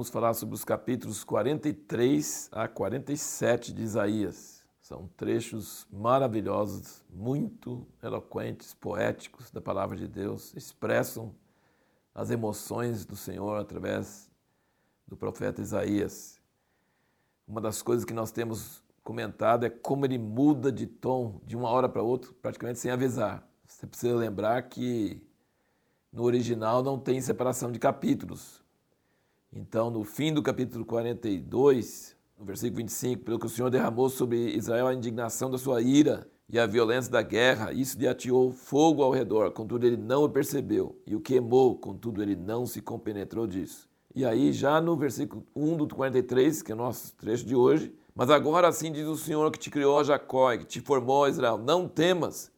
vamos falar sobre os capítulos 43 a 47 de Isaías. São trechos maravilhosos, muito eloquentes, poéticos da palavra de Deus, expressam as emoções do Senhor através do profeta Isaías. Uma das coisas que nós temos comentado é como ele muda de tom de uma hora para outra, praticamente sem avisar. Você precisa lembrar que no original não tem separação de capítulos. Então, no fim do capítulo 42, no versículo 25, pelo que o Senhor derramou sobre Israel a indignação da sua ira e a violência da guerra, isso lhe ateou fogo ao redor, contudo ele não o percebeu, e o queimou, contudo ele não se compenetrou disso. E aí, já no versículo 1 do 43, que é o nosso trecho de hoje, mas agora assim diz o Senhor que te criou, Jacó, e que te formou, Israel, não temas,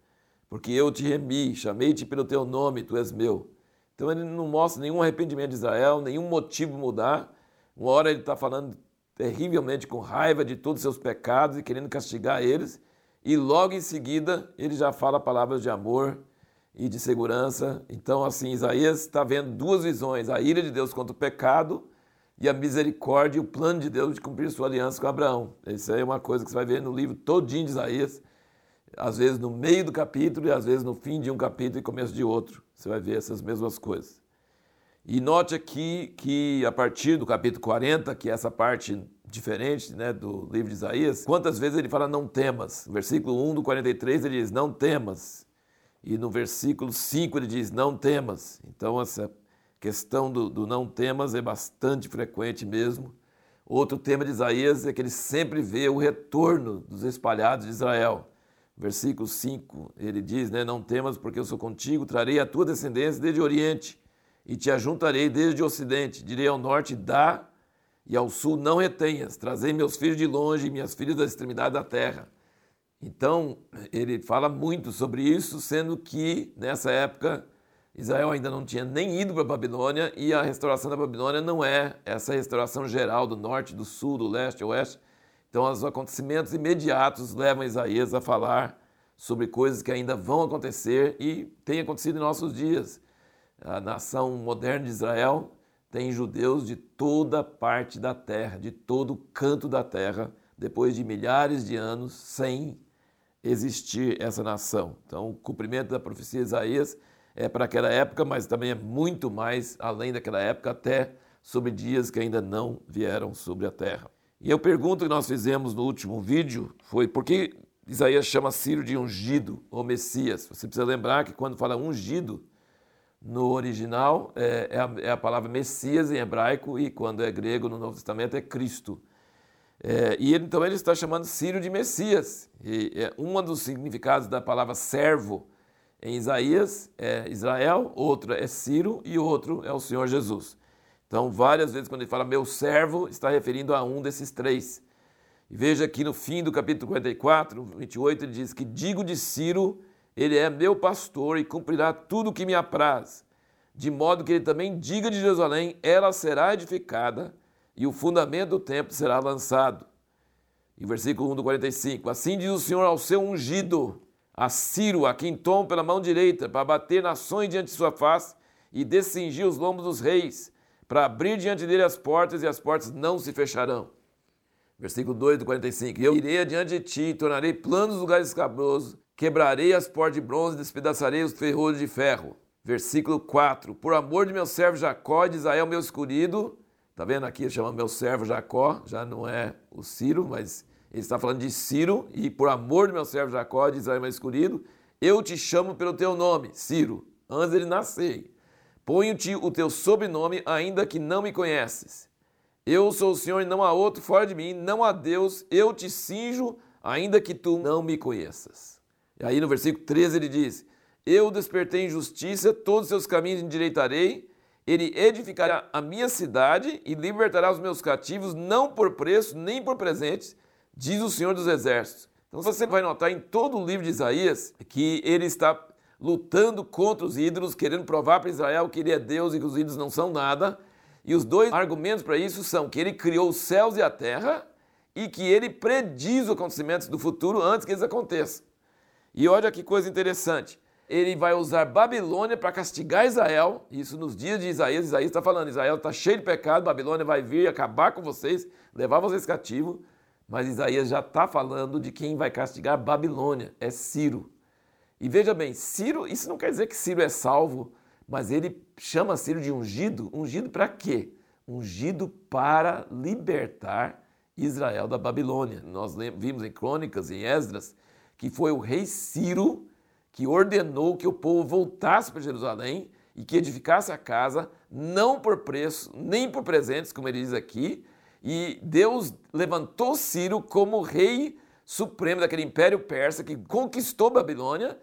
porque eu te remi, chamei-te pelo teu nome, tu és meu. Então ele não mostra nenhum arrependimento de Israel, nenhum motivo mudar. Uma hora ele está falando terrivelmente com raiva de todos os seus pecados e querendo castigar eles, e logo em seguida ele já fala palavras de amor e de segurança. Então, assim, Isaías está vendo duas visões: a ira de Deus contra o pecado e a misericórdia e o plano de Deus de cumprir sua aliança com Abraão. Isso aí é uma coisa que você vai ver no livro todinho de Isaías às vezes no meio do capítulo e às vezes no fim de um capítulo e começo de outro. Você vai ver essas mesmas coisas. E note aqui que a partir do capítulo 40, que é essa parte diferente né, do livro de Isaías, quantas vezes ele fala não temas? No versículo 1 do 43 ele diz não temas. E no versículo 5 ele diz não temas. Então essa questão do, do não temas é bastante frequente mesmo. Outro tema de Isaías é que ele sempre vê o retorno dos espalhados de Israel versículo 5, ele diz, né, não temas porque eu sou contigo, trarei a tua descendência desde o oriente e te ajuntarei desde o ocidente, direi ao norte, dá, e ao sul não retenhas, trazei meus filhos de longe e minhas filhas da extremidade da terra. Então, ele fala muito sobre isso, sendo que nessa época Israel ainda não tinha nem ido para a Babilônia e a restauração da Babilônia não é essa restauração geral do norte, do sul, do leste, oeste, então, os acontecimentos imediatos levam Isaías a falar sobre coisas que ainda vão acontecer e têm acontecido em nossos dias. A nação moderna de Israel tem judeus de toda parte da terra, de todo canto da terra, depois de milhares de anos sem existir essa nação. Então, o cumprimento da profecia de Isaías é para aquela época, mas também é muito mais além daquela época, até sobre dias que ainda não vieram sobre a terra. E a pergunta que nós fizemos no último vídeo foi por que Isaías chama Ciro de ungido ou Messias? Você precisa lembrar que quando fala ungido, no original é, é, a, é a, palavra Messias em hebraico e quando é grego no Novo Testamento é Cristo. É, e ele, então ele está chamando Ciro de Messias. E é, um dos significados da palavra servo em Isaías é Israel, outro é Ciro e outro é o Senhor Jesus. Então, várias vezes, quando ele fala meu servo, está referindo a um desses três. E veja aqui no fim do capítulo 44, 28, ele diz que digo de Ciro, ele é meu pastor e cumprirá tudo o que me apraz. De modo que ele também diga de Jerusalém, ela será edificada e o fundamento do templo será lançado. E versículo 1 do 45, assim diz o Senhor ao seu ungido, a Ciro, a quem tom pela mão direita, para bater nações diante de sua face e descingir os lombos dos reis, para abrir diante dele as portas e as portas não se fecharão. Versículo 2 do 45. Eu irei adiante de ti, tornarei planos os lugares escabrosos, quebrarei as portas de bronze, despedaçarei os ferrolhos de ferro. Versículo 4. Por amor de meu servo Jacó, de Israel, meu escolhido. Está vendo aqui? Chama meu servo Jacó, já não é o Ciro, mas ele está falando de Ciro. E por amor de meu servo Jacó, de Israel, meu escolhido, eu te chamo pelo teu nome, Ciro, antes dele nascer. Ponho-te o teu sobrenome, ainda que não me conheces. Eu sou o Senhor e não há outro fora de mim, não há Deus, eu te cinjo, ainda que tu não me conheças. E aí no versículo 13 ele diz: Eu despertei em justiça, todos os seus caminhos endireitarei, ele edificará a minha cidade e libertará os meus cativos, não por preço, nem por presentes, diz o Senhor dos Exércitos. Então você vai notar em todo o livro de Isaías que ele está lutando contra os ídolos, querendo provar para Israel que ele é Deus e que os ídolos não são nada. E os dois argumentos para isso são que ele criou os céus e a terra e que ele prediz os acontecimentos do futuro antes que eles aconteçam. E olha que coisa interessante. ele vai usar Babilônia para castigar Israel. Isso nos dias de Isaías. Isaías está falando: Israel está cheio de pecado, Babilônia vai vir acabar com vocês, levar vocês cativo. Mas Isaías já está falando de quem vai castigar Babilônia: é Ciro. E veja bem, Ciro, isso não quer dizer que Ciro é salvo, mas ele chama Ciro de ungido. Ungido para quê? Ungido para libertar Israel da Babilônia. Nós vimos em Crônicas, em Esdras, que foi o rei Ciro que ordenou que o povo voltasse para Jerusalém e que edificasse a casa, não por preço, nem por presentes, como ele diz aqui. E Deus levantou Ciro como rei supremo daquele império persa que conquistou Babilônia,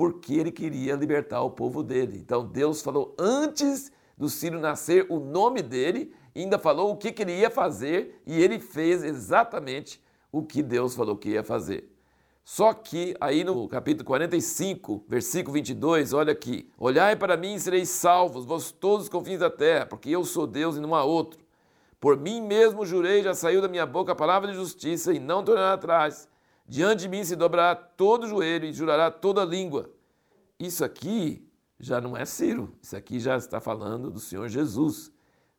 porque ele queria libertar o povo dele. Então Deus falou antes do Ciro nascer o nome dele, ainda falou o que, que ele ia fazer e ele fez exatamente o que Deus falou que ia fazer. Só que aí no capítulo 45, versículo 22, olha aqui: Olhai para mim e sereis salvos, vós todos os confins da terra, porque eu sou Deus e não há outro. Por mim mesmo jurei, já saiu da minha boca a palavra de justiça e não tornará atrás. Diante de mim se dobrará todo joelho e jurará toda língua. Isso aqui já não é Ciro, isso aqui já está falando do Senhor Jesus.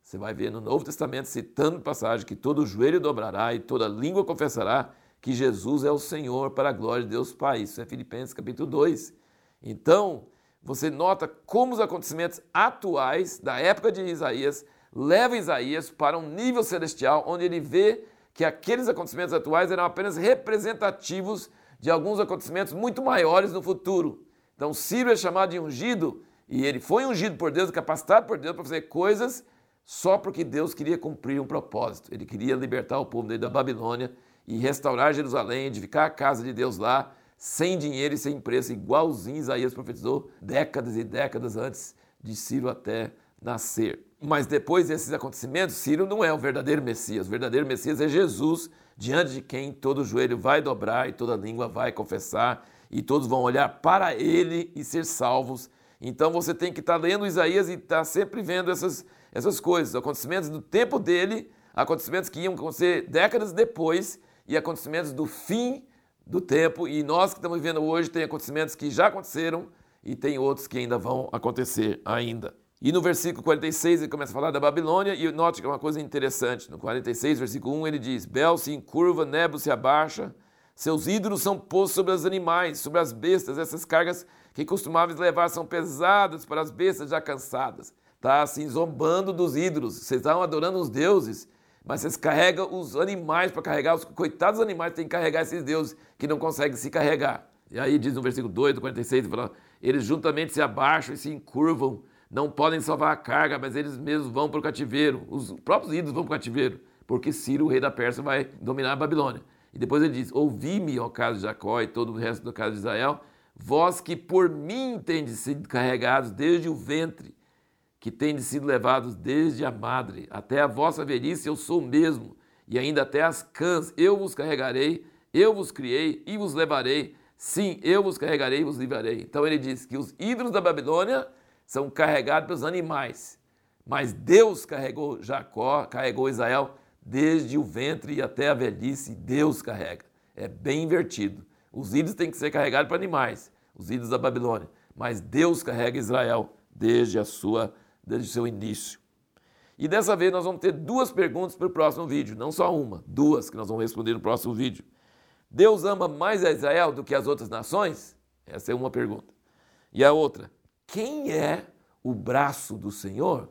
Você vai ver no Novo Testamento citando passagem que todo joelho dobrará e toda língua confessará que Jesus é o Senhor para a glória de Deus Pai. Isso é Filipenses capítulo 2. Então, você nota como os acontecimentos atuais da época de Isaías levam Isaías para um nível celestial onde ele vê que aqueles acontecimentos atuais eram apenas representativos de alguns acontecimentos muito maiores no futuro. Então, Ciro é chamado de ungido e ele foi ungido por Deus, capacitado por Deus para fazer coisas só porque Deus queria cumprir um propósito. Ele queria libertar o povo da Babilônia e restaurar Jerusalém, edificar a casa de Deus lá, sem dinheiro e sem preço, igualzinho Isaías profetizou décadas e décadas antes de Ciro até nascer. Mas depois desses acontecimentos, Ciro não é o verdadeiro Messias. O verdadeiro Messias é Jesus, diante de quem todo joelho vai dobrar e toda língua vai confessar e todos vão olhar para ele e ser salvos. Então você tem que estar tá lendo Isaías e estar tá sempre vendo essas, essas coisas, acontecimentos do tempo dele, acontecimentos que iam acontecer décadas depois e acontecimentos do fim do tempo. E nós que estamos vivendo hoje tem acontecimentos que já aconteceram e tem outros que ainda vão acontecer ainda. E no versículo 46 ele começa a falar da Babilônia e note que é uma coisa interessante. No 46, versículo 1, ele diz: Bel se encurva, Nebo se abaixa, seus ídolos são postos sobre os animais, sobre as bestas. Essas cargas que costumavam levar são pesadas para as bestas já cansadas. Está assim, zombando dos ídolos. Vocês estavam adorando os deuses mas vocês carregam os animais para carregar, os coitados animais têm que carregar esses deuses que não conseguem se carregar. E aí diz no versículo 2 do 46, fala, eles juntamente se abaixam e se encurvam, não podem salvar a carga, mas eles mesmos vão para o cativeiro. Os próprios ídolos vão para o cativeiro, porque Ciro, o rei da Pérsia, vai dominar a Babilônia. E depois ele diz: Ouvi-me, ó casa de Jacó e todo o resto do casa de Israel, vós que por mim tendes sido carregados desde o ventre, que tendes sido levados desde a madre até a vossa velhice, eu sou mesmo, e ainda até as cãs eu vos carregarei, eu vos criei e vos levarei, sim, eu vos carregarei e vos livrarei. Então ele diz que os ídolos da Babilônia são carregados pelos animais, mas Deus carregou Jacó, carregou Israel desde o ventre até a velhice, Deus carrega. É bem invertido. Os ídolos têm que ser carregados para animais, os ídolos da Babilônia, mas Deus carrega Israel desde a sua desde o seu início. E dessa vez nós vamos ter duas perguntas para o próximo vídeo, não só uma, duas que nós vamos responder no próximo vídeo. Deus ama mais a Israel do que as outras nações? Essa é uma pergunta. E a outra, quem é o braço do Senhor?